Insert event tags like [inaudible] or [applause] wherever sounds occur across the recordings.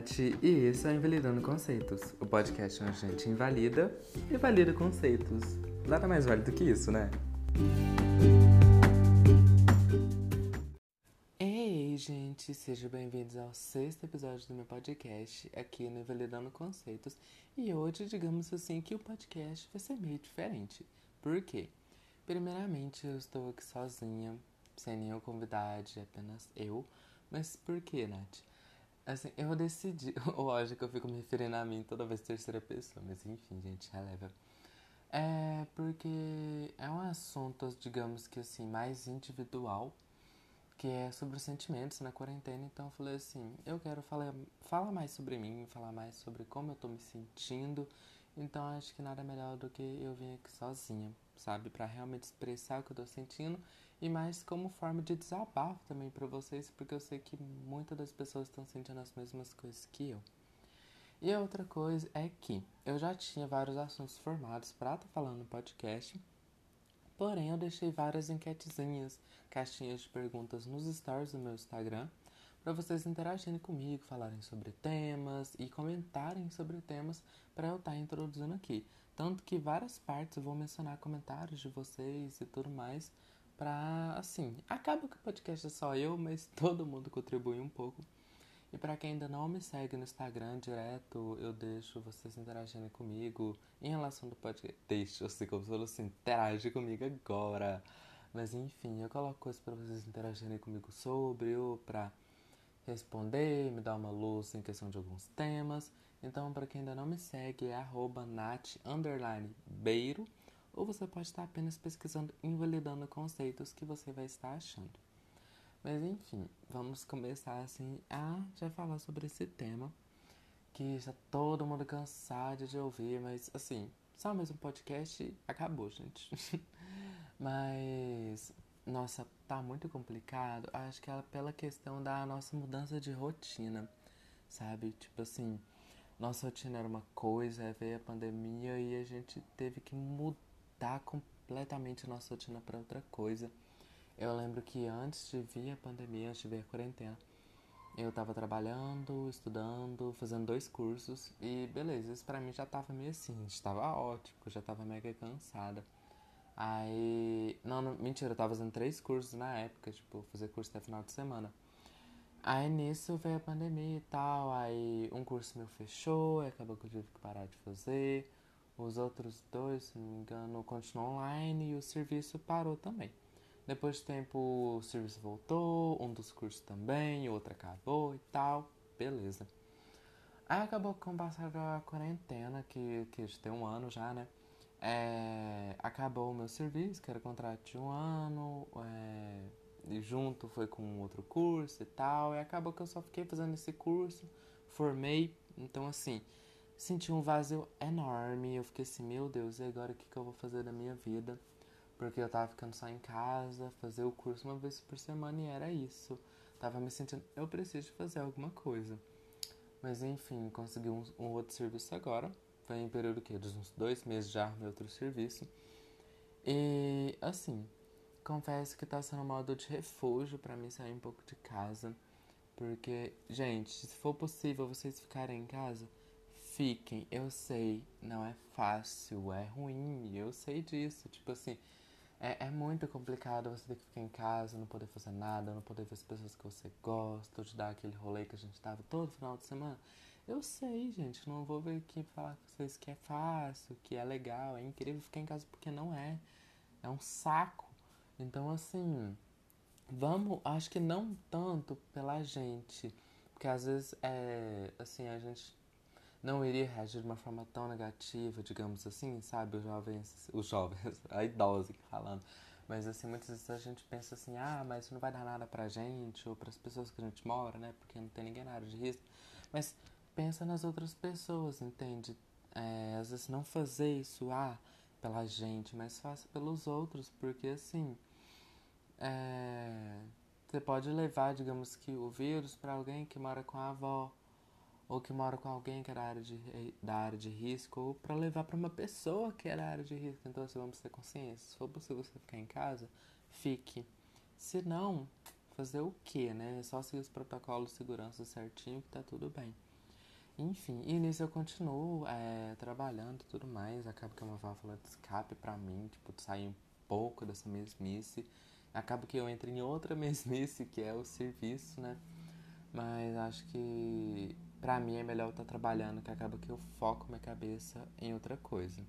E esse é Invalidando Conceitos, o podcast onde a gente invalida e valida conceitos. Nada mais válido que isso, né? Ei, gente, sejam bem-vindos ao sexto episódio do meu podcast aqui no Invalidando Conceitos. E hoje, digamos assim, que o podcast vai ser meio diferente. Por quê? Primeiramente, eu estou aqui sozinha, sem nenhum convidado, apenas eu. Mas por que, Nath? Assim, eu decidi. [laughs] Lógico, eu fico me referindo a mim toda vez terceira pessoa, mas enfim, gente, releva. É porque é um assunto, digamos que assim, mais individual, que é sobre os sentimentos na quarentena. Então eu falei assim: eu quero falar, falar mais sobre mim, falar mais sobre como eu tô me sentindo. Então acho que nada melhor do que eu vir aqui sozinha, sabe? para realmente expressar o que eu tô sentindo e mais como forma de desabafo também para vocês, porque eu sei que muitas das pessoas estão sentindo as mesmas coisas que eu. E a outra coisa é que eu já tinha vários assuntos formados para estar tá falando no podcast, porém eu deixei várias enquetezinhas, caixinhas de perguntas nos stories do meu Instagram, para vocês interagirem comigo, falarem sobre temas e comentarem sobre temas para eu estar tá introduzindo aqui. Tanto que várias partes eu vou mencionar comentários de vocês e tudo mais pra, assim, acaba que o podcast é só eu, mas [laughs] todo mundo contribui um pouco. E para quem ainda não me segue no Instagram direto, eu deixo vocês interagirem comigo em relação do podcast. Deixa, eu sei como se fosse assim, interage comigo agora. Mas enfim, eu coloco coisas para vocês interagirem comigo sobre, ou pra responder, me dar uma luz em questão de alguns temas. Então, para quem ainda não me segue, é arroba nat, beiro ou você pode estar apenas pesquisando invalidando conceitos que você vai estar achando. Mas enfim, vamos começar assim a já falar sobre esse tema que está todo mundo cansado de ouvir, mas assim, só mais um podcast acabou, gente. [laughs] mas nossa, tá muito complicado. Acho que é pela questão da nossa mudança de rotina, sabe? Tipo assim, nossa rotina era uma coisa, veio a pandemia e a gente teve que mudar mudar completamente nossa rotina para outra coisa. Eu lembro que antes de vir a pandemia, antes de vir a quarentena, eu tava trabalhando, estudando, fazendo dois cursos e beleza, isso pra mim já tava meio assim, estava ótimo, já tava mega cansada. Aí. Não, não, mentira, eu tava fazendo três cursos na época, tipo, fazer curso até final de semana. Aí nisso veio a pandemia e tal, aí um curso meu fechou, acabou que eu tive que parar de fazer. Os outros dois, se não me engano, continuam online e o serviço parou também. Depois de tempo, o serviço voltou, um dos cursos também, o outro acabou e tal. Beleza. Aí acabou com passar da quarentena, que, que tem um ano já, né? É, acabou o meu serviço, que era contrato de um ano, é, e junto foi com outro curso e tal. E acabou que eu só fiquei fazendo esse curso, formei. Então, assim, senti um vazio enorme. Eu fiquei assim, meu Deus, e agora o que, que eu vou fazer da minha vida? Porque eu tava ficando só em casa, fazer o curso uma vez por semana e era isso. Tava me sentindo, eu preciso fazer alguma coisa. Mas enfim, consegui um, um outro serviço agora. Foi em período que de uns dois meses já meu outro serviço. E assim, confesso que tá sendo um modo de refúgio para mim sair um pouco de casa. Porque, gente, se for possível vocês ficarem em casa, Fiquem, eu sei, não é fácil, é ruim, eu sei disso. Tipo assim, é, é muito complicado você ter que ficar em casa, não poder fazer nada, não poder ver as pessoas que você gosta, ou te dar aquele rolê que a gente tava todo final de semana. Eu sei, gente, não vou vir aqui falar com vocês que é fácil, que é legal, é incrível ficar em casa porque não é. É um saco. Então, assim, vamos, acho que não tanto pela gente, porque às vezes é, assim, a gente não iria reagir de uma forma tão negativa, digamos assim, sabe? Os jovens, os jovens, [laughs] a idosa falando. Mas assim, muitas vezes a gente pensa assim, ah, mas isso não vai dar nada pra gente ou para as pessoas que a gente mora, né? Porque não tem ninguém na área de risco. Mas pensa nas outras pessoas, entende? É, às vezes não fazer isso, ah, pela gente, mas faça pelos outros, porque assim, é, você pode levar, digamos que o vírus para alguém que mora com a avó, ou que mora com alguém que é da área de, da área de risco, ou para levar para uma pessoa que é da área de risco. Então, assim, vamos ter consciência. Se for possível você ficar em casa, fique. Se não, fazer o quê, né? É só seguir os protocolos de segurança certinho que tá tudo bem. Enfim, e nisso eu continuo é, trabalhando e tudo mais. Acaba que é uma válvula de escape pra mim, tipo, sair um pouco dessa mesmice. Acaba que eu entro em outra [laughs] mesmice, que é o serviço, né? Mas acho que pra mim é melhor eu estar tá trabalhando, que acaba que eu foco minha cabeça em outra coisa.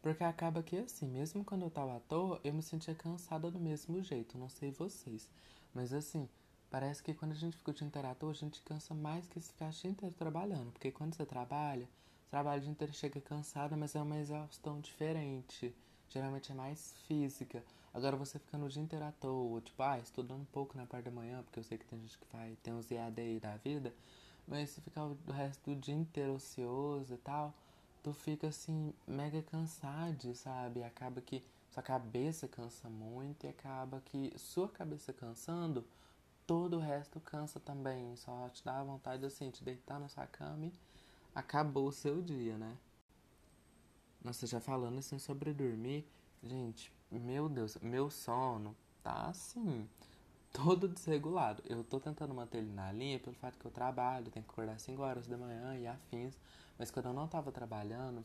Porque acaba que assim, mesmo quando eu tava à toa, eu me sentia cansada do mesmo jeito, não sei vocês. Mas assim, parece que quando a gente fica o dia inteiro à toa, a gente cansa mais que se ficar o dia inteiro trabalhando. Porque quando você trabalha, você trabalha o dia inteiro chega cansada, mas é uma exaustão diferente. Geralmente é mais física. Agora você ficando o dia inteiro à toa, tipo, ah, estudando um pouco na parte da manhã, porque eu sei que tem gente que vai, tem uns EAD aí da vida, mas se ficar o resto do dia inteiro ocioso e tal, tu fica assim, mega cansado, sabe? Acaba que sua cabeça cansa muito e acaba que sua cabeça cansando, todo o resto cansa também. Só te dá vontade assim, de deitar na sua cama e acabou o seu dia, né? Nossa, já falando assim sobre dormir, gente, meu Deus, meu sono tá assim, todo desregulado. Eu tô tentando manter ele na linha pelo fato que eu trabalho, tenho que acordar 5 horas da manhã e afins. Mas quando eu não tava trabalhando,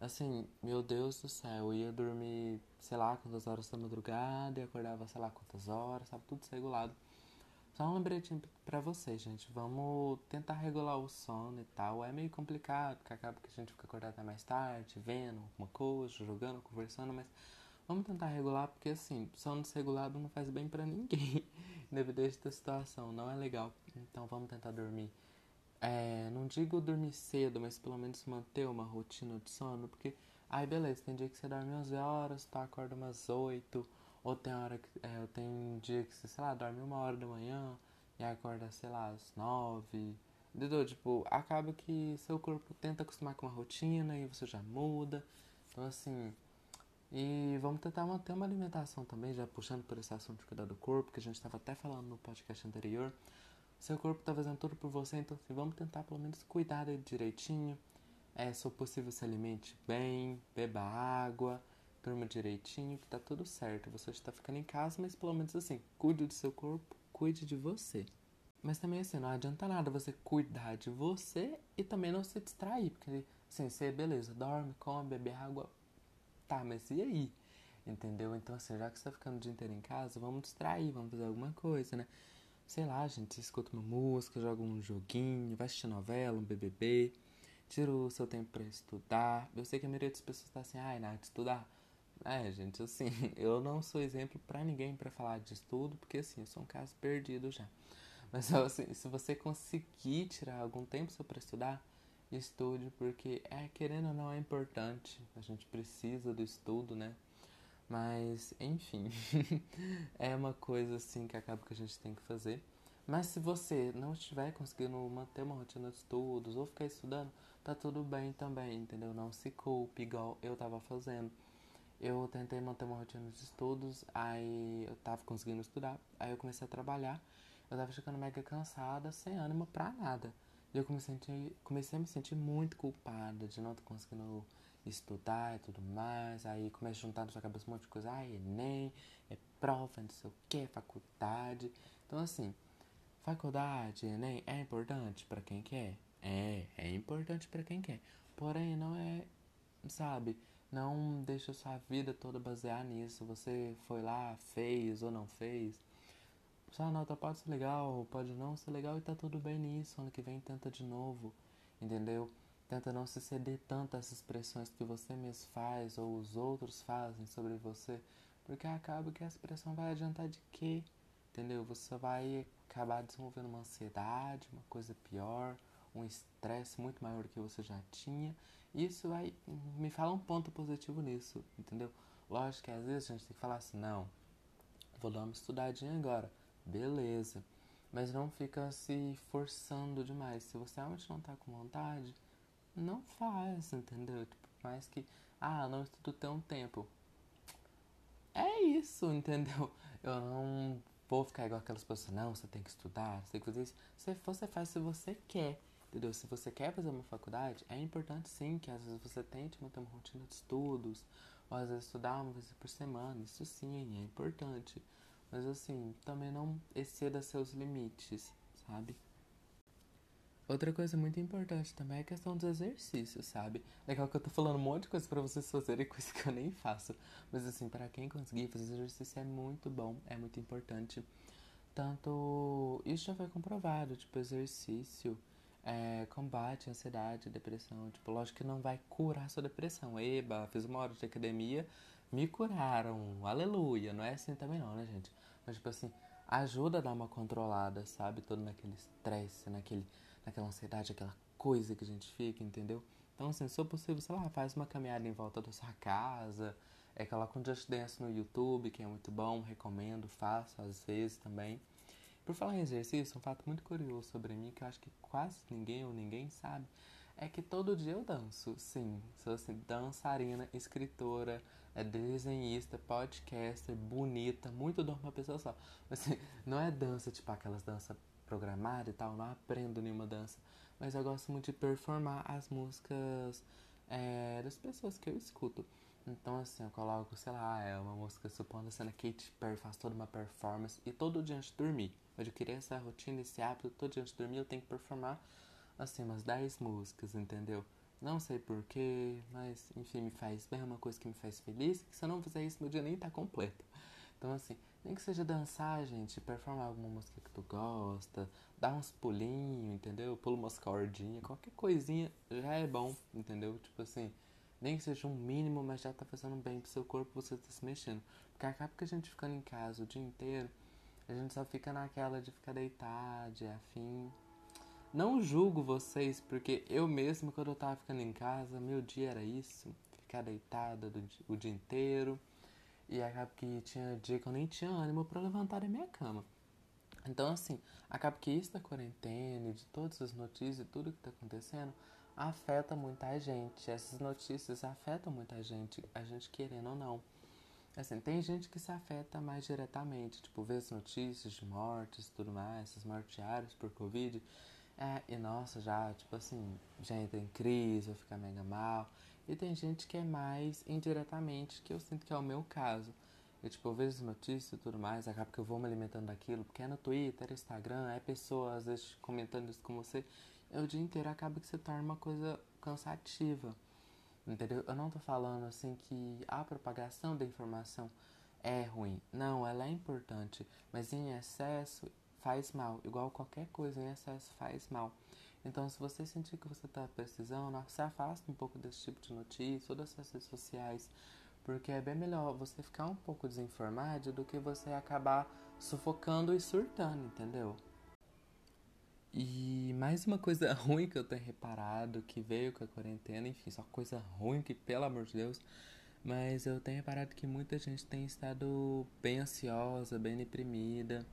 assim, meu Deus do céu, eu ia dormir, sei lá, quantas horas da madrugada e acordava, sei lá, quantas horas, sabe? Tudo desregulado. Só um lembretinho pra vocês, gente. Vamos tentar regular o sono e tal. É meio complicado, porque acaba que a gente fica acordado até mais tarde, vendo alguma coisa, jogando, conversando, mas Vamos tentar regular, porque assim, sono desregulado não faz bem para ninguém, [laughs] independente da situação, não é legal. Então vamos tentar dormir. É, não digo dormir cedo, mas pelo menos manter uma rotina de sono, porque, ai beleza, tem dia que você dorme 11 horas, tu acorda umas 8, ou tem hora que, é, tem um dia que você, sei lá, dorme uma hora da manhã e acorda, sei lá, às 9, entendeu? Tipo, acaba que seu corpo tenta acostumar com uma rotina e você já muda, então assim e vamos tentar manter uma alimentação também, já puxando por esse assunto de cuidar do corpo, que a gente estava até falando no podcast anterior. Seu corpo está fazendo tudo por você, então assim, vamos tentar pelo menos cuidar dele direitinho. É, se possível, se alimente bem, beba água, durma direitinho, que tá tudo certo. Você está ficando em casa, mas pelo menos assim, cuide do seu corpo, cuide de você. Mas também assim, não adianta nada você cuidar de você e também não se distrair, porque assim, você, beleza, dorme, come, bebe água, Tá, mas e aí? Entendeu? Então, assim, já que você tá ficando o dia inteiro em casa, vamos distrair, vamos fazer alguma coisa, né? Sei lá, gente, escuta uma música, joga um joguinho, vai assistir novela, um BBB, tira o seu tempo pra estudar. Eu sei que a maioria das pessoas tá assim, ai, Nath, estudar. É, gente, assim, [laughs] eu não sou exemplo para ninguém para falar de estudo, porque assim, eu sou um caso perdido já. Mas [laughs] assim, se você conseguir tirar algum tempo seu para estudar, estude, porque é querendo ou não é importante, a gente precisa do estudo, né? Mas, enfim, [laughs] é uma coisa assim que acaba que a gente tem que fazer. Mas se você não estiver conseguindo manter uma rotina de estudos ou ficar estudando, tá tudo bem também, entendeu? Não se culpe igual eu tava fazendo. Eu tentei manter uma rotina de estudos, aí eu tava conseguindo estudar, aí eu comecei a trabalhar, eu tava ficando mega cansada, sem ânimo pra nada. E eu comecei a, comecei a me sentir muito culpada de não estar conseguindo estudar e tudo mais. Aí começa a juntar na sua cabeça um monte de coisa. Ah, Enem, é prova, não sei o que, faculdade. Então, assim, faculdade, Enem é importante para quem quer? É, é importante para quem quer. Porém, não é, sabe, não deixa sua vida toda basear nisso. Você foi lá, fez ou não fez. Sua nota pode ser legal, pode não ser legal e tá tudo bem nisso. Ano que vem tenta de novo, entendeu? Tenta não se ceder tanto a essas pressões que você mesmo faz ou os outros fazem sobre você, porque acaba que essa pressão vai adiantar de quê? Entendeu? Você vai acabar desenvolvendo uma ansiedade, uma coisa pior, um estresse muito maior do que você já tinha. Isso vai. Me fala um ponto positivo nisso, entendeu? Lógico que às vezes a gente tem que falar assim: não, vou dar uma estudadinha agora beleza. Mas não fica se forçando demais. Se você realmente não tá com vontade, não faz, entendeu? Tipo, mais que, ah, não estudo tão tempo. É isso, [laughs] entendeu? Eu não vou ficar igual aquelas pessoas, não, você tem que estudar, você tem que fazer isso. Você, você faz se você quer, entendeu? Se você quer fazer uma faculdade, é importante sim que às vezes você tente manter uma rotina de estudos, ou às vezes estudar uma vez por semana, isso sim é importante. Mas assim, também não exceda seus limites, sabe? Outra coisa muito importante também é a questão dos exercícios, sabe? Legal que eu tô falando um monte de coisa para vocês fazerem, [laughs] coisa que eu nem faço. Mas assim, para quem conseguir fazer exercício é muito bom, é muito importante. Tanto isso já foi comprovado, tipo, exercício é, combate ansiedade, depressão. Tipo, lógico que não vai curar sua depressão. Eba, fiz uma hora de academia, me curaram, aleluia. Não é assim também não, né, gente? Mas tipo assim, ajuda a dar uma controlada, sabe? Todo naquele estresse, naquele naquela ansiedade, aquela coisa que a gente fica, entendeu? Então, assim, se for possível, sei lá, faz uma caminhada em volta da sua casa, é coloca um Just Dance no YouTube, que é muito bom, recomendo, faço às vezes também. Por falar em exercício, um fato muito curioso sobre mim, que eu acho que quase ninguém ou ninguém sabe, é que todo dia eu danço, sim. Sou assim, dançarina, escritora, é desenhista, podcaster, bonita, muito dom uma pessoa só. Mas assim, não é dança, tipo aquelas danças programada e tal, não aprendo nenhuma dança. Mas eu gosto muito de performar as músicas é, das pessoas que eu escuto. Então, assim, eu coloco, sei lá, é uma música, supondo a Katy Perry, faz toda uma performance e todo dia antes de dormir. Eu queria essa rotina, esse hábito, todo dia antes de dormir eu tenho que performar, assim, umas 10 músicas, entendeu? Não sei porquê, mas enfim, me faz bem, é uma coisa que me faz feliz. Se eu não fizer isso, meu dia nem tá completo. Então, assim, nem que seja dançar, gente, performar alguma música que tu gosta, dar uns pulinhos, entendeu? Pula umas cordinhas, qualquer coisinha já é bom, entendeu? Tipo assim, nem que seja um mínimo, mas já tá fazendo bem pro seu corpo, você tá se mexendo. Porque acaba que a gente ficando em casa o dia inteiro, a gente só fica naquela de ficar deitado, de afim. Não julgo vocês, porque eu mesmo, quando eu tava ficando em casa, meu dia era isso, ficar deitada o dia inteiro e acaba que tinha dia que eu nem tinha ânimo para levantar da minha cama. Então, assim, acaba que isso da quarentena e de todas as notícias e tudo que tá acontecendo afeta muita gente. Essas notícias afetam muita gente, a gente querendo ou não. Assim, tem gente que se afeta mais diretamente, tipo, vê as notícias de mortes e tudo mais, essas mortes diárias por Covid. É, e nossa, já, tipo assim, já entra em crise, vai ficar mega mal. E tem gente que é mais indiretamente, que eu sinto que é o meu caso. Eu, tipo, eu vejo as notícias e tudo mais, acaba que eu vou me alimentando daquilo, porque é no Twitter, Instagram, é pessoas às vezes comentando isso com você. E o dia inteiro acaba que se torna uma coisa cansativa. Entendeu? Eu não tô falando assim que a propagação da informação é ruim. Não, ela é importante, mas em excesso faz mal. Igual qualquer coisa em excesso faz mal. Então, se você sentir que você está precisando, se afasta um pouco desse tipo de notícia ou das redes sociais, porque é bem melhor você ficar um pouco desinformado do que você acabar sufocando e surtando, entendeu? E mais uma coisa [laughs] ruim que eu tenho reparado, que veio com a quarentena, enfim, só coisa ruim que, pelo amor de Deus, mas eu tenho reparado que muita gente tem estado bem ansiosa, bem deprimida.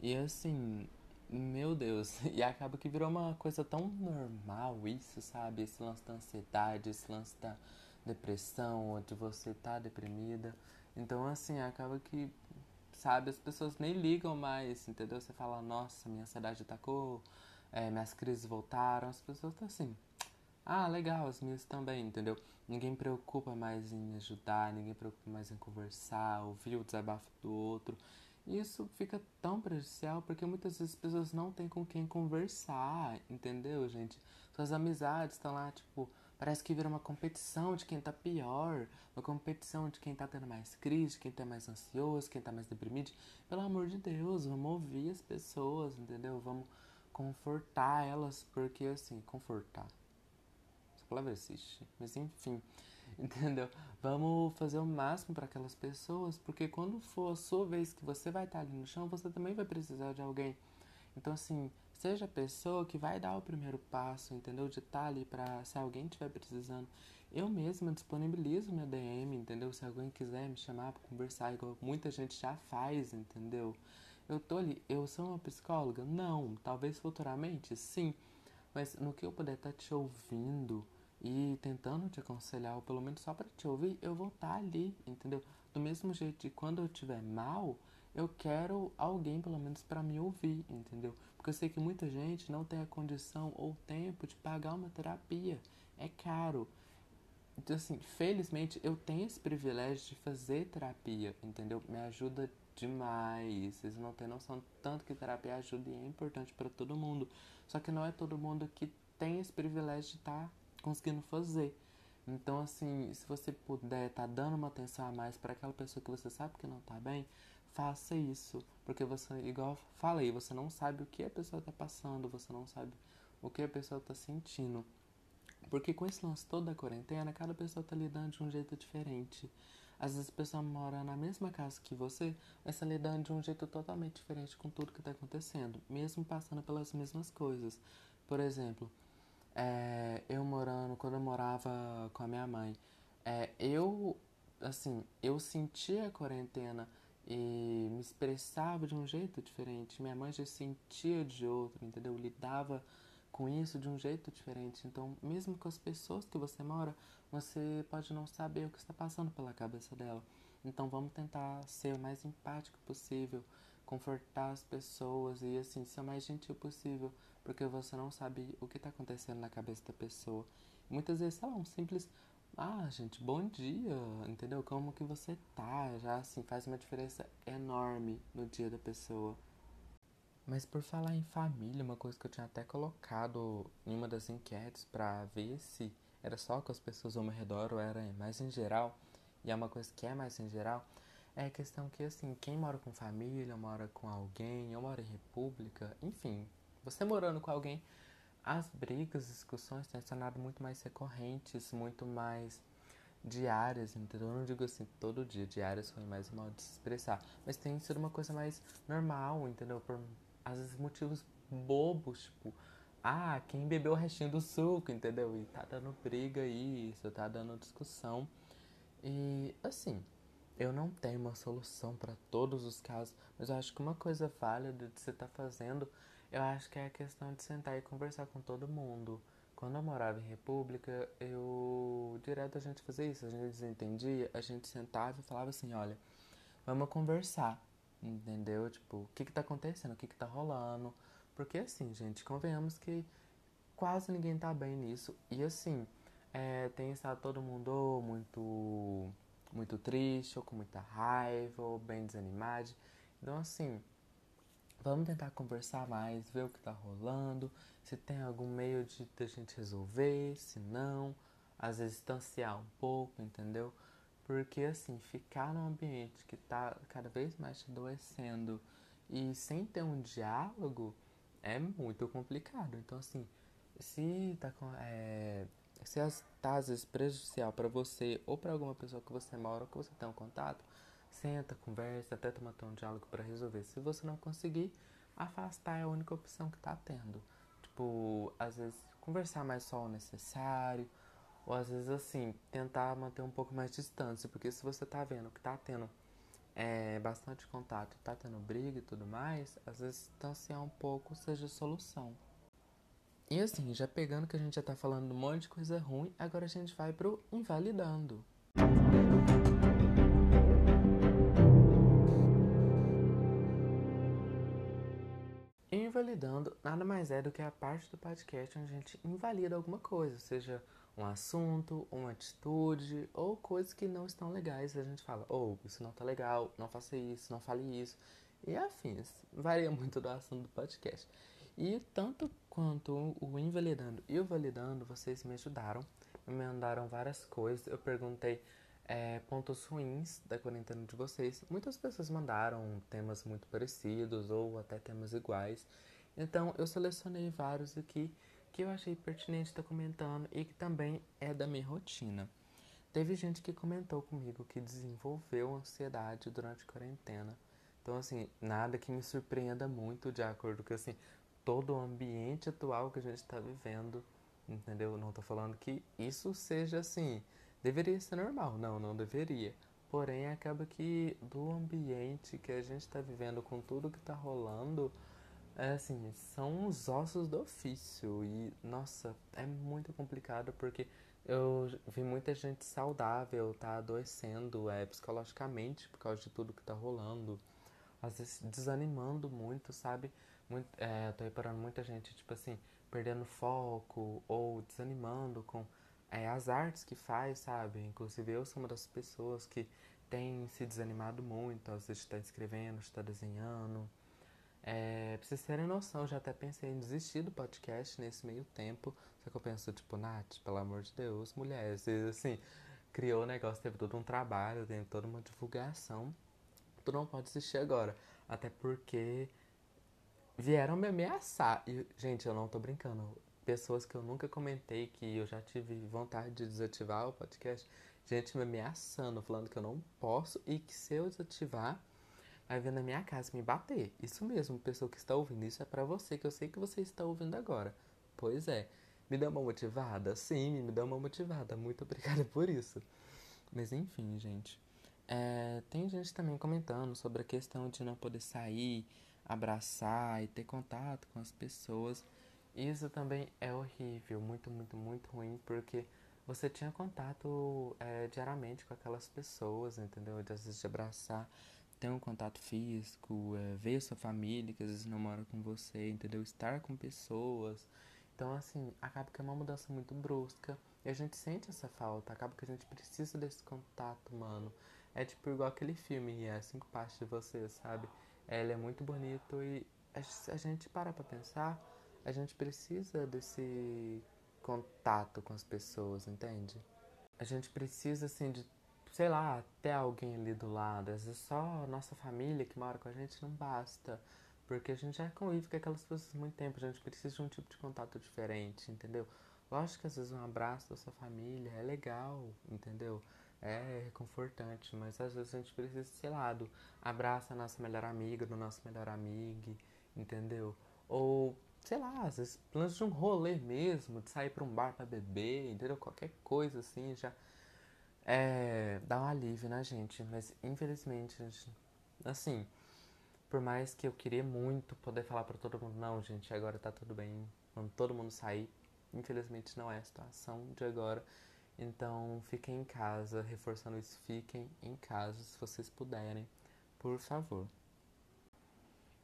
E assim, meu Deus, [laughs] e acaba que virou uma coisa tão normal isso, sabe? Esse lance da ansiedade, esse lance da depressão, onde você tá deprimida. Então, assim, acaba que, sabe, as pessoas nem ligam mais, entendeu? Você fala, nossa, minha ansiedade atacou, é, minhas crises voltaram, as pessoas estão assim, ah, legal, as minhas também, entendeu? Ninguém preocupa mais em ajudar, ninguém preocupa mais em conversar, ouvir o desabafo do outro. E isso fica tão prejudicial porque muitas vezes as pessoas não têm com quem conversar, entendeu, gente? Suas amizades estão lá, tipo, parece que vira uma competição de quem tá pior, uma competição de quem tá tendo mais crise, quem tá mais ansioso, quem tá mais deprimido. Pelo amor de Deus, vamos ouvir as pessoas, entendeu? Vamos confortar elas, porque assim, confortar. Essa palavra existe, mas enfim. [laughs] entendeu? Vamos fazer o máximo para aquelas pessoas, porque quando for a sua vez que você vai estar ali no chão, você também vai precisar de alguém. Então, assim, seja a pessoa que vai dar o primeiro passo, entendeu? De estar ali para se alguém estiver precisando. Eu mesma disponibilizo minha DM, entendeu? Se alguém quiser me chamar para conversar, igual muita gente já faz, entendeu? Eu tô ali, eu sou uma psicóloga? Não, talvez futuramente, sim. Mas no que eu puder estar te ouvindo, e tentando te aconselhar, ou pelo menos só para te ouvir, eu vou estar tá ali, entendeu? Do mesmo jeito que quando eu estiver mal, eu quero alguém pelo menos para me ouvir, entendeu? Porque eu sei que muita gente não tem a condição ou tempo de pagar uma terapia. É caro. então, assim, felizmente eu tenho esse privilégio de fazer terapia, entendeu? Me ajuda demais. Vocês não têm noção tanto que terapia ajuda e é importante para todo mundo. Só que não é todo mundo que tem esse privilégio de estar tá conseguindo fazer. Então, assim, se você puder estar tá dando uma atenção a mais para aquela pessoa que você sabe que não tá bem, faça isso. Porque você, igual falei, você não sabe o que a pessoa tá passando, você não sabe o que a pessoa tá sentindo. Porque com esse lance todo da quarentena, cada pessoa tá lidando de um jeito diferente. Às vezes a pessoa mora na mesma casa que você, mas está lidando de um jeito totalmente diferente com tudo que está acontecendo, mesmo passando pelas mesmas coisas. Por exemplo, é, eu morando, quando eu morava com a minha mãe, é, eu, assim, eu sentia a quarentena e me expressava de um jeito diferente. Minha mãe já sentia de outro, entendeu? Lidava com isso de um jeito diferente. Então, mesmo com as pessoas que você mora, você pode não saber o que está passando pela cabeça dela. Então, vamos tentar ser o mais empático possível, confortar as pessoas e, assim, ser o mais gentil possível, porque você não sabe o que está acontecendo na cabeça da pessoa. Muitas vezes, sei lá, um simples. Ah, gente, bom dia, entendeu? Como que você tá? Já assim faz uma diferença enorme no dia da pessoa. Mas por falar em família, uma coisa que eu tinha até colocado em uma das enquetes para ver se era só com as pessoas ao meu redor ou era mais em geral, e é uma coisa que é mais em geral, é a questão que assim, quem mora com família, mora com alguém, ou mora em república, enfim, você morando com alguém, as brigas, as discussões têm se tornado muito mais recorrentes, muito mais diárias, entendeu? Eu não digo assim todo dia, diárias foi mais um modo de se expressar, mas tem sido uma coisa mais normal, entendeu? Por às vezes motivos bobos, tipo, ah, quem bebeu o restinho do suco, entendeu? E tá dando briga isso, tá dando discussão. E assim, eu não tenho uma solução para todos os casos, mas eu acho que uma coisa válida de você estar tá fazendo, eu acho que é a questão de sentar e conversar com todo mundo. Quando eu morava em República, eu direto a gente fazia isso, a gente desentendia, a gente sentava e falava assim, olha, vamos conversar. Entendeu? Tipo, o que que tá acontecendo? O que que tá rolando? Porque assim, gente, convenhamos que quase ninguém tá bem nisso. E assim, é, tem estado todo mundo muito muito triste, ou com muita raiva, ou bem desanimado. Então assim, vamos tentar conversar mais, ver o que tá rolando, se tem algum meio de, de a gente resolver, se não, às vezes distanciar um pouco, entendeu? Porque, assim, ficar num ambiente que tá cada vez mais te adoecendo e sem ter um diálogo é muito complicado. Então, assim, se tá com. É, se tá às vezes prejudicial para você ou para alguma pessoa que você mora ou que você tem um contato, senta, conversa, até tomar um diálogo para resolver. Se você não conseguir, afastar é a única opção que tá tendo. Tipo, às vezes conversar mais só o necessário ou às vezes assim, tentar manter um pouco mais de distância, porque se você tá vendo que tá tendo é, bastante contato, tá tendo briga e tudo mais, às vezes distanciar um pouco seja solução. E assim, já pegando que a gente já tá falando um monte de coisa ruim, agora a gente vai pro invalidando. Invalidando nada mais é do que a parte do podcast onde a gente invalida alguma coisa, seja um assunto, uma atitude ou coisas que não estão legais. A gente fala, ou oh, isso não tá legal, não faça isso, não fale isso. E afins. Varia muito do assunto do podcast. E tanto quanto o invalidando e o validando, vocês me ajudaram. Me mandaram várias coisas. Eu perguntei é, pontos ruins da quarentena de vocês. Muitas pessoas mandaram temas muito parecidos ou até temas iguais. Então eu selecionei vários aqui que eu achei pertinente estar comentando e que também é da minha rotina. Teve gente que comentou comigo que desenvolveu ansiedade durante a quarentena. Então, assim, nada que me surpreenda muito de acordo com, assim, todo o ambiente atual que a gente está vivendo, entendeu? Não estou falando que isso seja, assim, deveria ser normal. Não, não deveria. Porém, acaba que do ambiente que a gente está vivendo, com tudo que está rolando, é assim, são os ossos do ofício e, nossa, é muito complicado porque eu vi muita gente saudável tá adoecendo é, psicologicamente por causa de tudo que tá rolando, às vezes desanimando muito, sabe? Muito, é, tô reparando muita gente, tipo assim, perdendo foco ou desanimando com é, as artes que faz, sabe? Inclusive eu sou uma das pessoas que tem se desanimado muito, às vezes está escrevendo, está desenhando. É, pra vocês terem noção, eu já até pensei em desistir do podcast nesse meio tempo. Só que eu penso, tipo, Nath, pelo amor de Deus, mulher, vocês assim, criou o negócio, teve todo um trabalho, teve toda uma divulgação. Tu não pode desistir agora. Até porque vieram me ameaçar. E, gente, eu não tô brincando. Pessoas que eu nunca comentei que eu já tive vontade de desativar o podcast, gente me ameaçando, falando que eu não posso e que se eu desativar, vai vir na minha casa me bater. Isso mesmo, pessoa que está ouvindo, isso é para você, que eu sei que você está ouvindo agora. Pois é. Me deu uma motivada? Sim, me deu uma motivada. Muito [laughs] obrigada por isso. Mas enfim, gente. É, tem gente também comentando sobre a questão de não poder sair, abraçar e ter contato com as pessoas. Isso também é horrível, muito, muito, muito ruim, porque você tinha contato é, diariamente com aquelas pessoas, entendeu? De, às vezes de abraçar, ter um contato físico, é, ver sua família que às vezes não mora com você, entendeu? Estar com pessoas. Então, assim, acaba que é uma mudança muito brusca e a gente sente essa falta, acaba que a gente precisa desse contato, mano. É tipo igual aquele filme, é Cinco Partes de Você, sabe? Ele é muito bonito e a gente para pra pensar, a gente precisa desse contato com as pessoas, entende? A gente precisa, assim, de, sei lá, ter alguém ali do lado. Às vezes só nossa família que mora com a gente não basta. Porque a gente já convive com aquelas pessoas muito tempo, a gente precisa de um tipo de contato diferente, entendeu? Lógico que às vezes um abraço da sua família é legal, entendeu? É reconfortante, mas às vezes a gente precisa, sei lá, do abraço da nossa melhor amiga, do nosso melhor amigo, entendeu? Ou, sei lá, às vezes planos de um rolê mesmo, de sair para um bar para beber, entendeu? Qualquer coisa assim já é, dá um alívio na gente, mas infelizmente, assim, por mais que eu queria muito poder falar para todo mundo, não, gente, agora tá tudo bem, quando todo mundo sair, infelizmente não é a situação de agora. Então, fiquem em casa, reforçando isso, fiquem em casa se vocês puderem, por favor.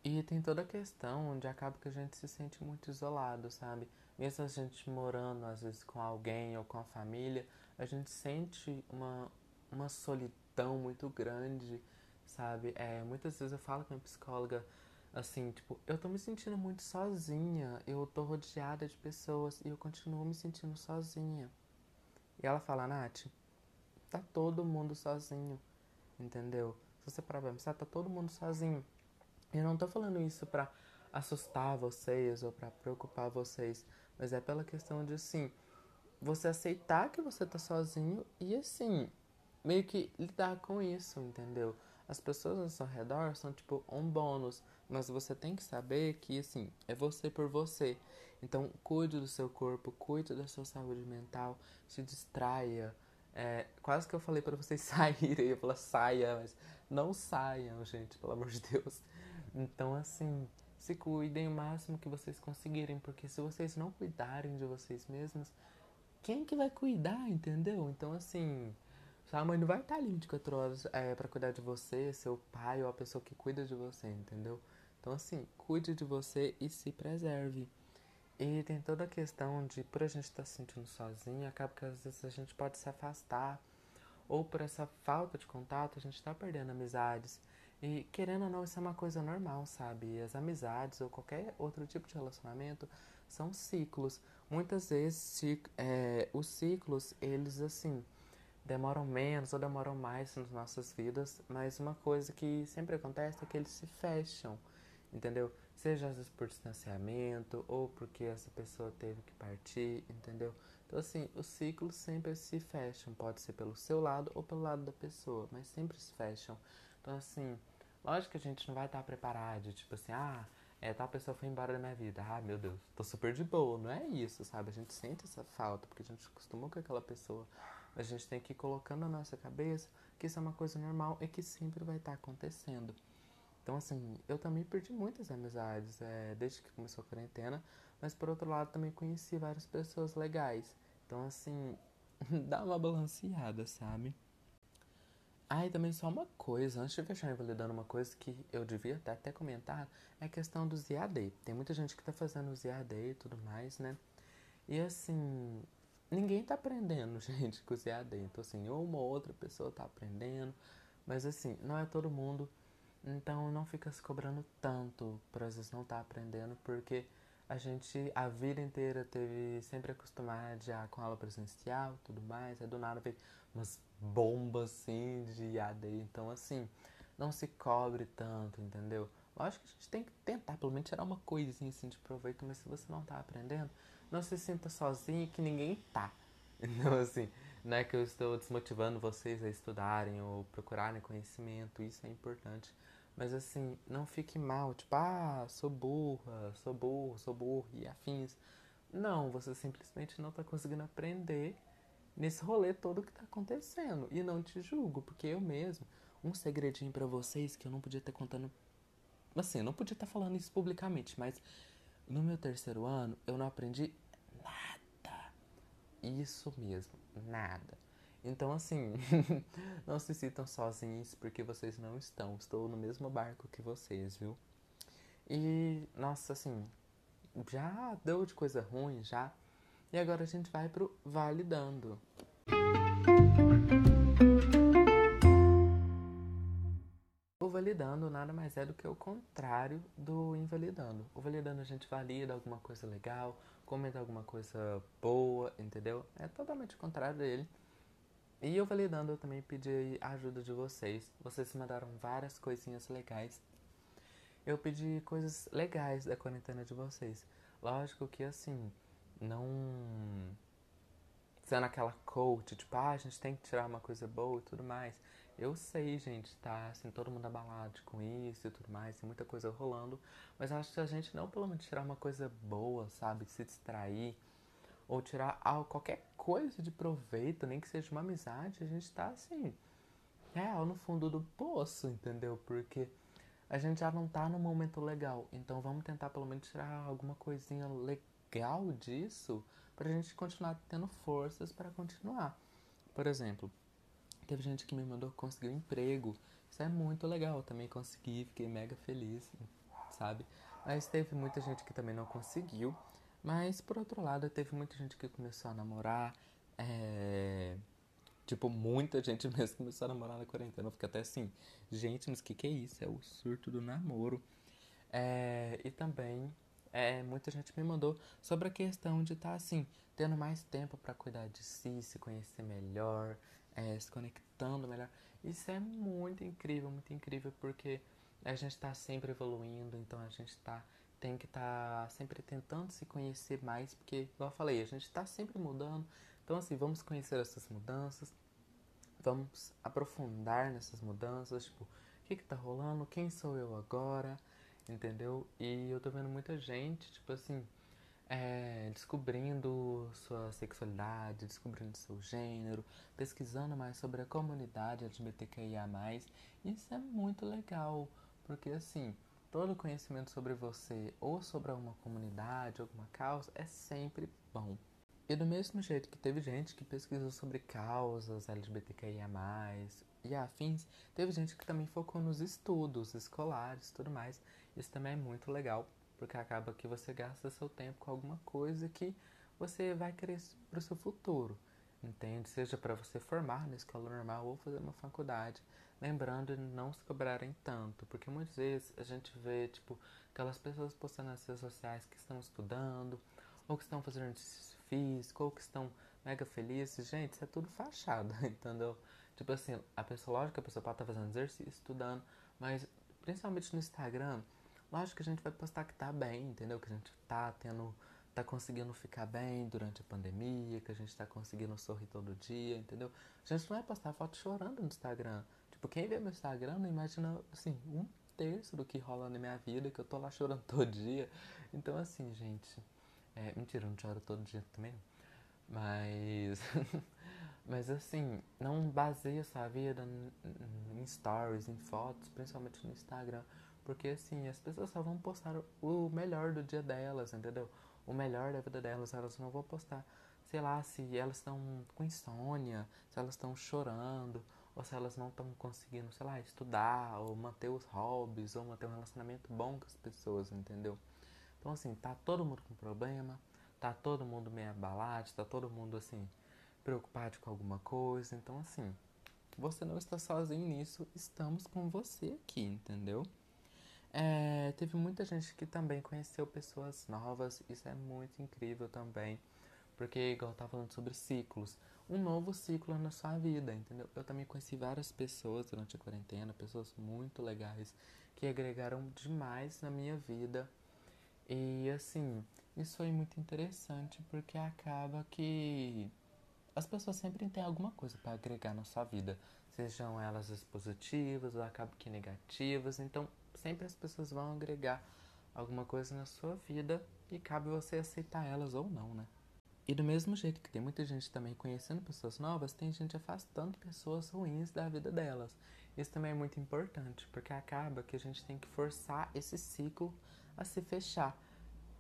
E tem toda a questão onde acaba que a gente se sente muito isolado, sabe? Mesmo a gente morando, às vezes, com alguém ou com a família, a gente sente uma, uma solidão muito grande sabe? É, muitas vezes eu falo com a psicóloga assim, tipo, eu tô me sentindo muito sozinha, eu tô rodeada de pessoas e eu continuo me sentindo sozinha. E ela fala, Nath, tá todo mundo sozinho, entendeu? Se você parar pra pensar, tá todo mundo sozinho. Eu não tô falando isso pra assustar vocês ou pra preocupar vocês, mas é pela questão de, assim, você aceitar que você tá sozinho e, assim, meio que lidar com isso, entendeu? As pessoas ao seu redor são tipo um bônus, mas você tem que saber que assim, é você por você. Então, cuide do seu corpo, cuide da sua saúde mental, se distraia. É, quase que eu falei para vocês [laughs] saírem, eu falei saia, mas não saiam, gente, pelo amor de Deus. Então, assim, se cuidem o máximo que vocês conseguirem, porque se vocês não cuidarem de vocês mesmos, quem que vai cuidar, entendeu? Então, assim, sua mãe não vai estar ali 24 horas é, para cuidar de você, seu pai ou a pessoa que cuida de você, entendeu? Então, assim, cuide de você e se preserve. E tem toda a questão de, por a gente estar tá se sentindo sozinho, acaba que às vezes a gente pode se afastar. Ou por essa falta de contato, a gente está perdendo amizades. E querendo ou não, isso é uma coisa normal, sabe? As amizades ou qualquer outro tipo de relacionamento são ciclos. Muitas vezes, é, os ciclos, eles assim demoram menos ou demoram mais nas nossas vidas, mas uma coisa que sempre acontece é que eles se fecham, entendeu? Seja às vezes por distanciamento ou porque essa pessoa teve que partir, entendeu? Então, assim, os ciclos sempre se fecham, pode ser pelo seu lado ou pelo lado da pessoa, mas sempre se fecham. Então, assim, lógico que a gente não vai estar preparado, tipo assim, ah, é, tal pessoa foi embora da minha vida. Ah, meu Deus, tô super de boa. Não é isso, sabe? A gente sente essa falta, porque a gente acostumou com aquela pessoa. A gente tem que ir colocando na nossa cabeça que isso é uma coisa normal e que sempre vai estar tá acontecendo. Então, assim, eu também perdi muitas amizades é, desde que começou a quarentena, mas por outro lado também conheci várias pessoas legais. Então, assim, [laughs] dá uma balanceada, sabe? Ah, e também só uma coisa, antes de fechar invalidando uma coisa que eu devia até, até comentar, é a questão dos IAD. Tem muita gente que tá fazendo os IAD e tudo mais, né? E assim, ninguém tá aprendendo, [laughs] gente, com os EAD. Então, assim, uma ou outra pessoa tá aprendendo, mas assim, não é todo mundo. Então, não fica se cobrando tanto por às vezes não tá aprendendo, porque a gente a vida inteira teve sempre acostumado já com aula presencial tudo mais, aí do nada veio umas bombas assim de AD, então assim, não se cobre tanto, entendeu? Lógico que a gente tem que tentar pelo menos tirar uma coisinha assim de proveito, mas se você não tá aprendendo, não se sinta sozinho que ninguém tá. [laughs] Então assim, não é que eu estou desmotivando vocês a estudarem ou procurarem conhecimento, isso é importante. Mas assim, não fique mal, tipo, ah, sou burra, sou burro, sou burro e afins. Não, você simplesmente não está conseguindo aprender nesse rolê todo que está acontecendo. E não te julgo, porque eu mesmo, um segredinho para vocês que eu não podia estar contando. Assim, eu não podia estar falando isso publicamente, mas no meu terceiro ano eu não aprendi nada. Isso mesmo, nada. Então, assim, [laughs] não se sintam sozinhos porque vocês não estão. Estou no mesmo barco que vocês, viu? E, nossa, assim, já deu de coisa ruim, já. E agora a gente vai pro validando. O validando nada mais é do que o contrário do invalidando. O validando a gente valida alguma coisa legal, comenta alguma coisa boa, entendeu? É totalmente o contrário dele. E eu validando, eu também pedi a ajuda de vocês. Vocês mandaram várias coisinhas legais. Eu pedi coisas legais da quarentena de vocês. Lógico que assim, não sendo aquela coach, tipo, ah, a gente tem que tirar uma coisa boa e tudo mais. Eu sei, gente, tá assim, todo mundo abalado com isso e tudo mais, tem muita coisa rolando, mas acho que a gente não pelo menos tirar uma coisa boa, sabe? Se distrair ou tirar algo, qualquer coisa de proveito, nem que seja uma amizade, a gente tá assim, real no fundo do poço, entendeu? Porque a gente já não tá no momento legal. Então vamos tentar pelo menos tirar alguma coisinha legal disso pra gente continuar tendo forças para continuar. Por exemplo, teve gente que me mandou conseguir um emprego. Isso é muito legal, eu também consegui, fiquei mega feliz, sabe? Mas teve muita gente que também não conseguiu. Mas, por outro lado, teve muita gente que começou a namorar. É... Tipo, muita gente [laughs] mesmo começou a namorar na quarentena. Eu fiquei até assim, gente, mas o que, que é isso? É o surto do namoro. É... E também, é, muita gente me mandou sobre a questão de estar, tá, assim, tendo mais tempo para cuidar de si, se conhecer melhor, é, se conectando melhor. Isso é muito incrível, muito incrível, porque a gente está sempre evoluindo, então a gente está tem que estar tá sempre tentando se conhecer mais, porque, como eu falei, a gente está sempre mudando. Então, assim, vamos conhecer essas mudanças, vamos aprofundar nessas mudanças, tipo, o que que tá rolando, quem sou eu agora, entendeu? E eu tô vendo muita gente, tipo assim, é, descobrindo sua sexualidade, descobrindo seu gênero, pesquisando mais sobre a comunidade LGBTQIA+. Isso é muito legal, porque assim, todo conhecimento sobre você ou sobre alguma comunidade, alguma causa é sempre bom. E do mesmo jeito que teve gente que pesquisou sobre causas LGBTQIA+, e afins, teve gente que também focou nos estudos escolares tudo mais. Isso também é muito legal, porque acaba que você gasta seu tempo com alguma coisa que você vai querer para o seu futuro, entende? Seja para você formar na escola normal ou fazer uma faculdade. Lembrando de não se cobrarem tanto, porque muitas vezes a gente vê, tipo, aquelas pessoas postando nas redes sociais que estão estudando, ou que estão fazendo exercício físico, ou que estão mega felizes. Gente, isso é tudo fachada, [laughs] entendeu? Tipo assim, a pessoa, lógico que a pessoa pode estar fazendo exercício, estudando, mas principalmente no Instagram, lógico que a gente vai postar que tá bem, entendeu? Que a gente tá tendo, tá conseguindo ficar bem durante a pandemia, que a gente tá conseguindo sorrir todo dia, entendeu? A gente não vai postar foto chorando no Instagram. Tipo, quem vê meu Instagram não imagina, assim, um terço do que rola na minha vida, que eu tô lá chorando [laughs] todo dia. Então, assim, gente. É, mentira, eu não choro todo dia também. Mas. [laughs] mas, assim, não baseia sua vida em stories, em fotos, principalmente no Instagram. Porque, assim, as pessoas só vão postar o melhor do dia delas, entendeu? O melhor da vida delas. Elas não vão postar, sei lá, se elas estão com insônia, se elas estão chorando ou se elas não estão conseguindo, sei lá, estudar, ou manter os hobbies, ou manter um relacionamento bom com as pessoas, entendeu? Então, assim, tá todo mundo com problema, tá todo mundo meio abalado, tá todo mundo assim, preocupado com alguma coisa. Então, assim, você não está sozinho nisso, estamos com você aqui, entendeu? É, teve muita gente que também conheceu pessoas novas, isso é muito incrível também, porque, igual eu tava falando sobre ciclos, um novo ciclo na sua vida, entendeu? Eu também conheci várias pessoas durante a quarentena, pessoas muito legais, que agregaram demais na minha vida. E assim, isso foi muito interessante porque acaba que as pessoas sempre têm alguma coisa para agregar na sua vida, sejam elas as positivas ou acaba que negativas. Então, sempre as pessoas vão agregar alguma coisa na sua vida e cabe você aceitar elas ou não, né? E do mesmo jeito que tem muita gente também conhecendo pessoas novas, tem gente afastando pessoas ruins da vida delas. Isso também é muito importante, porque acaba que a gente tem que forçar esse ciclo a se fechar.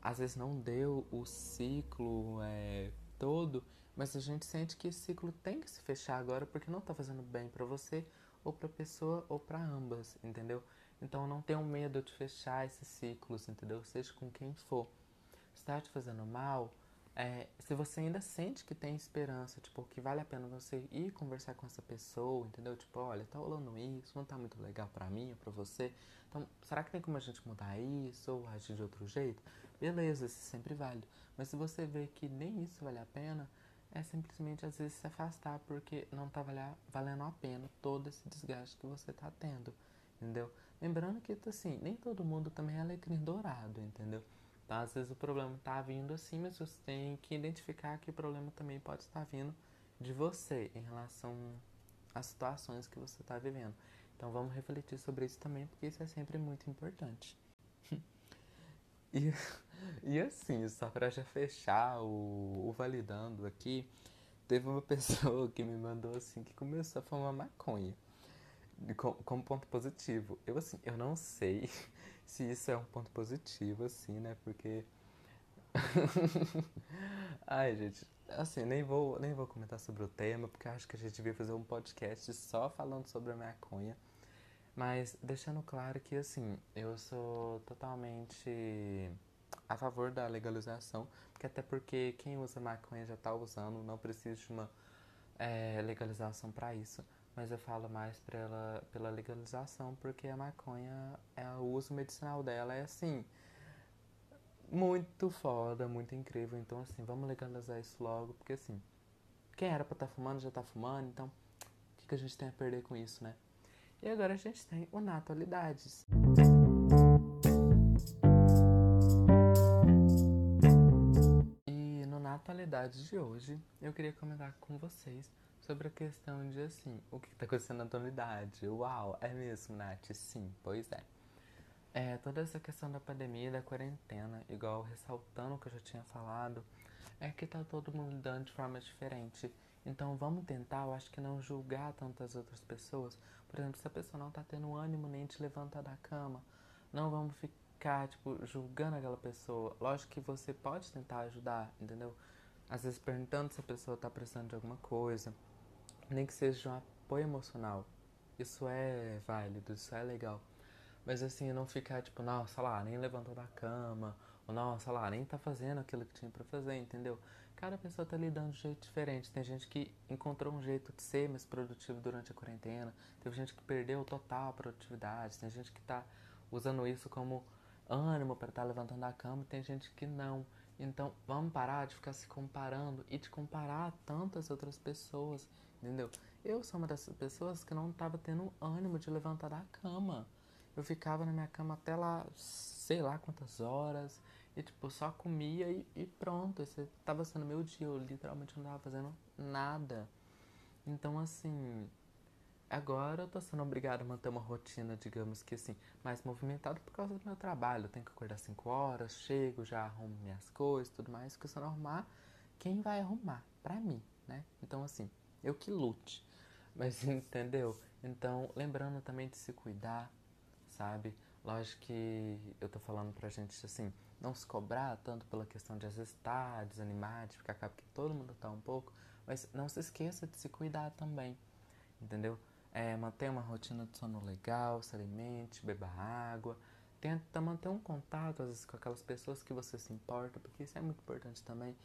Às vezes não deu o ciclo é, todo, mas a gente sente que esse ciclo tem que se fechar agora porque não tá fazendo bem para você, ou pra pessoa, ou para ambas, entendeu? Então não tenham medo de fechar esses ciclos, entendeu? Seja com quem for. Se tá te fazendo mal, é, se você ainda sente que tem esperança, tipo, que vale a pena você ir conversar com essa pessoa, entendeu? Tipo, olha, tá rolando isso, não tá muito legal pra mim ou pra você. Então, será que tem como a gente mudar isso ou agir de outro jeito? Beleza, isso sempre válido. Mas se você vê que nem isso vale a pena, é simplesmente às vezes se afastar porque não tá valendo a pena todo esse desgaste que você tá tendo, entendeu? Lembrando que, assim, nem todo mundo também é alecrim dourado, entendeu? Tá? Às vezes o problema está vindo assim, mas você tem que identificar que o problema também pode estar vindo de você em relação às situações que você está vivendo. Então vamos refletir sobre isso também, porque isso é sempre muito importante. [laughs] e, e assim, só para já fechar o, o validando aqui, teve uma [laughs] pessoa que me mandou assim que começou a fumar maconha como ponto positivo. Eu assim, eu não sei se isso é um ponto positivo, assim, né? Porque. [laughs] Ai, gente, assim, nem vou, nem vou comentar sobre o tema, porque acho que a gente devia fazer um podcast só falando sobre a maconha. Mas deixando claro que, assim, eu sou totalmente a favor da legalização, porque até porque quem usa maconha já tá usando, não precisa de uma é, legalização para isso mas eu falo mais pela, pela legalização, porque a maconha, é, o uso medicinal dela é assim, muito foda, muito incrível. Então, assim, vamos legalizar isso logo, porque assim, quem era pra estar tá fumando já tá fumando, então o que, que a gente tem a perder com isso, né? E agora a gente tem o Natualidades. E no Natualidades de hoje, eu queria comentar com vocês sobre a questão de assim, o que está acontecendo na atualidade. Uau, é mesmo, Nath? Sim, pois é. É, toda essa questão da pandemia, da quarentena, igual ressaltando o que eu já tinha falado, é que tá todo mundo dando de forma diferente. Então vamos tentar, eu acho que não julgar tantas outras pessoas. Por exemplo, se a pessoa não tá tendo ânimo nem de levantar da cama, não vamos ficar, tipo, julgando aquela pessoa. Lógico que você pode tentar ajudar, entendeu? Às vezes perguntando se a pessoa tá precisando de alguma coisa nem que seja um apoio emocional. Isso é válido, isso é legal. Mas assim, não ficar tipo, nossa lá, nem levantou da cama, ou nossa lá, nem tá fazendo aquilo que tinha para fazer, entendeu? Cada pessoa tá lidando de um jeito diferente. Tem gente que encontrou um jeito de ser mais produtivo durante a quarentena, teve gente que perdeu total a produtividade, tem gente que tá usando isso como ânimo para estar tá levantando da cama, tem gente que não. Então, vamos parar de ficar se comparando e de comparar tantas outras pessoas entendeu? Eu sou uma dessas pessoas que não tava tendo ânimo de levantar da cama. Eu ficava na minha cama até lá, sei lá quantas horas, e tipo, só comia e, e pronto. Esse tava sendo meu dia, eu literalmente não tava fazendo nada. Então, assim, agora eu tô sendo obrigado a manter uma rotina, digamos que assim, mais movimentada por causa do meu trabalho. Eu tenho que acordar 5 horas, chego, já arrumo minhas coisas tudo mais, porque se eu não arrumar, quem vai arrumar? Pra mim, né? Então, assim, eu que lute. Mas [laughs] entendeu? Então, lembrando também de se cuidar, sabe? Lógico que eu tô falando pra gente assim, não se cobrar tanto pela questão de às vezes estar desanimado, de ficar acaba que todo mundo tá um pouco, mas não se esqueça de se cuidar também, entendeu? É, manter uma rotina de sono legal, se alimente, beba água, tenta manter um contato, às vezes, com aquelas pessoas que você se importa, porque isso é muito importante também.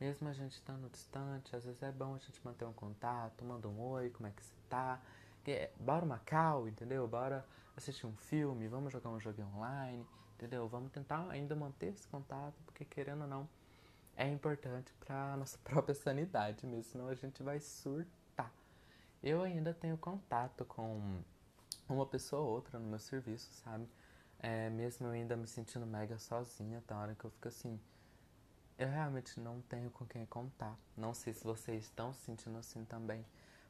Mesmo a gente estando distante, às vezes é bom a gente manter um contato, manda um oi, como é que você tá? Que, bora uma cal, entendeu? Bora assistir um filme, vamos jogar um jogo online, entendeu? Vamos tentar ainda manter esse contato, porque querendo ou não, é importante para nossa [laughs] própria sanidade mesmo, senão a gente vai surtar. Eu ainda tenho contato com uma pessoa ou outra no meu serviço, sabe? É, mesmo eu ainda me sentindo mega sozinha, tem hora que eu fico assim. Eu realmente não tenho com quem contar. Não sei se vocês estão se sentindo assim também.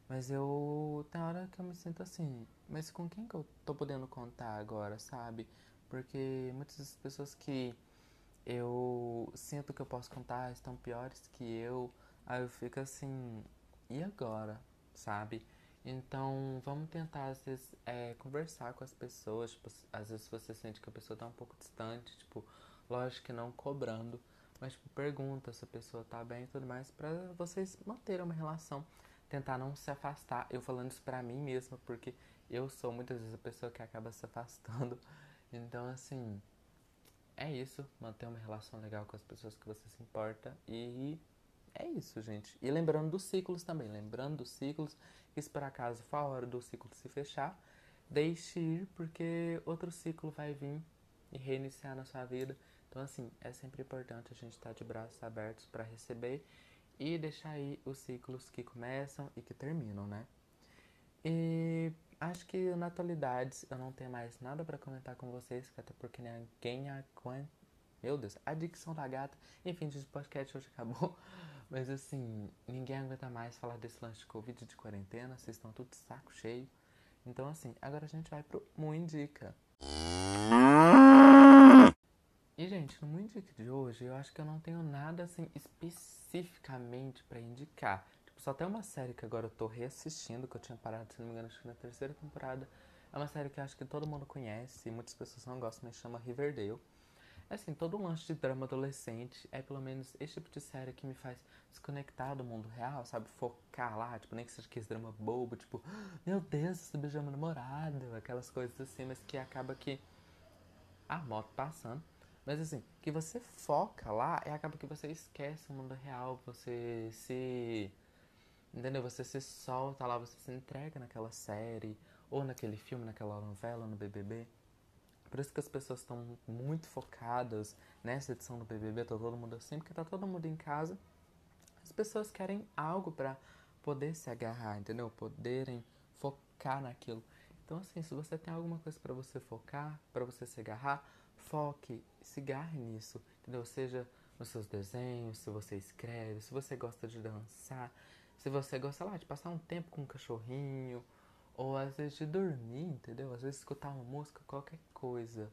Mas eu. Tem hora que eu me sinto assim. Mas com quem que eu tô podendo contar agora, sabe? Porque muitas pessoas que eu sinto que eu posso contar estão piores que eu. Aí eu fico assim. E agora? Sabe? Então, vamos tentar, às vezes, é, conversar com as pessoas. Tipo, às vezes você sente que a pessoa tá um pouco distante, tipo, lógico que não cobrando, mas, tipo, pergunta se a pessoa tá bem e tudo mais, pra vocês manterem uma relação. Tentar não se afastar. Eu falando isso pra mim mesma, porque eu sou muitas vezes a pessoa que acaba se afastando. [laughs] Então, assim, é isso. Manter uma relação legal com as pessoas que você se importa. E é isso, gente. E lembrando dos ciclos também. Lembrando dos ciclos que se por acaso for a hora do ciclo se fechar, deixe ir, porque outro ciclo vai vir e reiniciar na sua vida. Então, assim, é sempre importante a gente estar de braços abertos para receber e deixar aí os ciclos que começam e que terminam, né? E acho que na atualidade eu não tenho mais nada para comentar com vocês, até porque ninguém aguenta. Meu Deus, a dicção da gata. Enfim, o podcast hoje acabou. [laughs] Mas assim, ninguém aguenta mais falar desse lance de Covid de quarentena, vocês estão tudo de saco cheio. Então assim, agora a gente vai pro Muindica. E gente, no Muindica de hoje eu acho que eu não tenho nada assim especificamente para indicar. Tipo, só tem uma série que agora eu tô reassistindo, que eu tinha parado, se não me engano, acho que na terceira temporada. É uma série que eu acho que todo mundo conhece, muitas pessoas não gostam, mas chama Riverdale. É assim, todo um lance de drama adolescente é pelo menos esse tipo de série que me faz desconectar do mundo real, sabe? Focar lá, tipo, nem que seja aquele drama bobo, tipo, meu Deus, você beijou meu namorado, aquelas coisas assim, mas que acaba que. A moto passando. Mas assim, que você foca lá e acaba que você esquece o mundo real, você se. Entendeu? Você se solta lá, você se entrega naquela série, ou naquele filme, naquela novela, no BBB. Por isso que as pessoas estão muito focadas nessa edição do BBB, tá todo mundo assim, porque tá todo mundo em casa. As pessoas querem algo para poder se agarrar, entendeu? Poderem focar naquilo. Então assim, se você tem alguma coisa para você focar, para você se agarrar, foque, agarre nisso, entendeu? Seja nos seus desenhos, se você escreve, se você gosta de dançar, se você gosta lá de passar um tempo com um cachorrinho, ou às vezes de dormir, entendeu? Às vezes escutar uma música, qualquer coisa.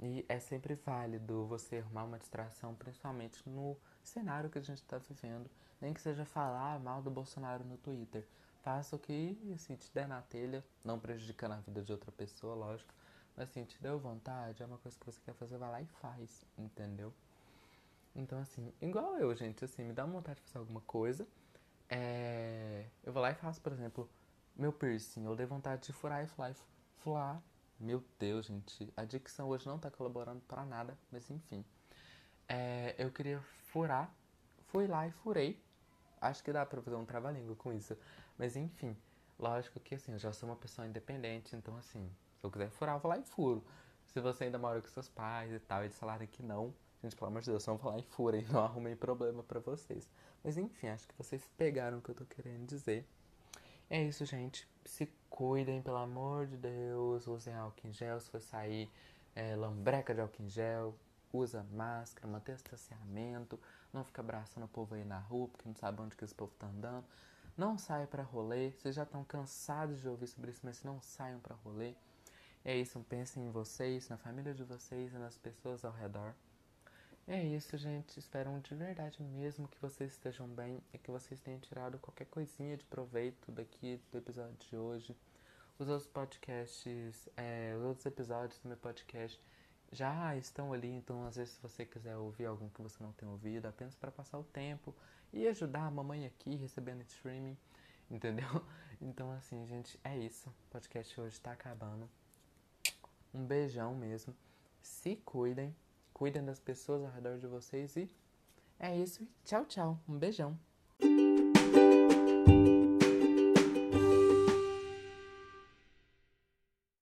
E é sempre válido você arrumar uma distração, principalmente no cenário que a gente está vivendo. Nem que seja falar mal do Bolsonaro no Twitter. Faça o que assim, te der na telha, não prejudicando a vida de outra pessoa, lógico. Assim, te deu vontade, é uma coisa que você quer fazer, vai lá e faz, entendeu? Então, assim, igual eu, gente, assim, me dá vontade de fazer alguma coisa. É... Eu vou lá e faço, por exemplo, meu piercing, eu dei vontade de furar e falar, furar. Meu Deus, gente, a dicção hoje não tá colaborando para nada, mas enfim. É, eu queria furar, fui lá e furei. Acho que dá pra fazer um trava-língua com isso. Mas enfim, lógico que assim, eu já sou uma pessoa independente, então assim, se eu quiser furar, eu vou lá e furo. Se você ainda mora com seus pais e tal, eles falarem que não, gente, pelo amor de Deus, não vou lá e furem, [laughs] não arrumei problema para vocês. Mas enfim, acho que vocês pegaram o que eu tô querendo dizer. É isso, gente. Se cuidem, pelo amor de Deus. Usem álcool em gel. Se for sair, é, lambreca de álcool em gel. Usa máscara, mantenha distanciamento. Não fica abraçando o povo aí na rua, porque não sabe onde que esse povo tá andando. Não saia para rolê. Vocês já estão cansados de ouvir sobre isso, mas não saiam para rolê. É isso, pensem em vocês, na família de vocês e nas pessoas ao redor. É isso, gente. Espero de verdade mesmo que vocês estejam bem e que vocês tenham tirado qualquer coisinha de proveito daqui do episódio de hoje. Os outros podcasts, é, os outros episódios do meu podcast já estão ali, então às vezes se você quiser ouvir algum que você não tem ouvido, apenas para passar o tempo e ajudar a mamãe aqui recebendo streaming, entendeu? [laughs] Então assim, gente, é isso. O podcast hoje tá acabando. Um beijão mesmo. se cuidem, cuidem das pessoas ao redor de vocês e é isso. Tchau, tchau. Um beijão.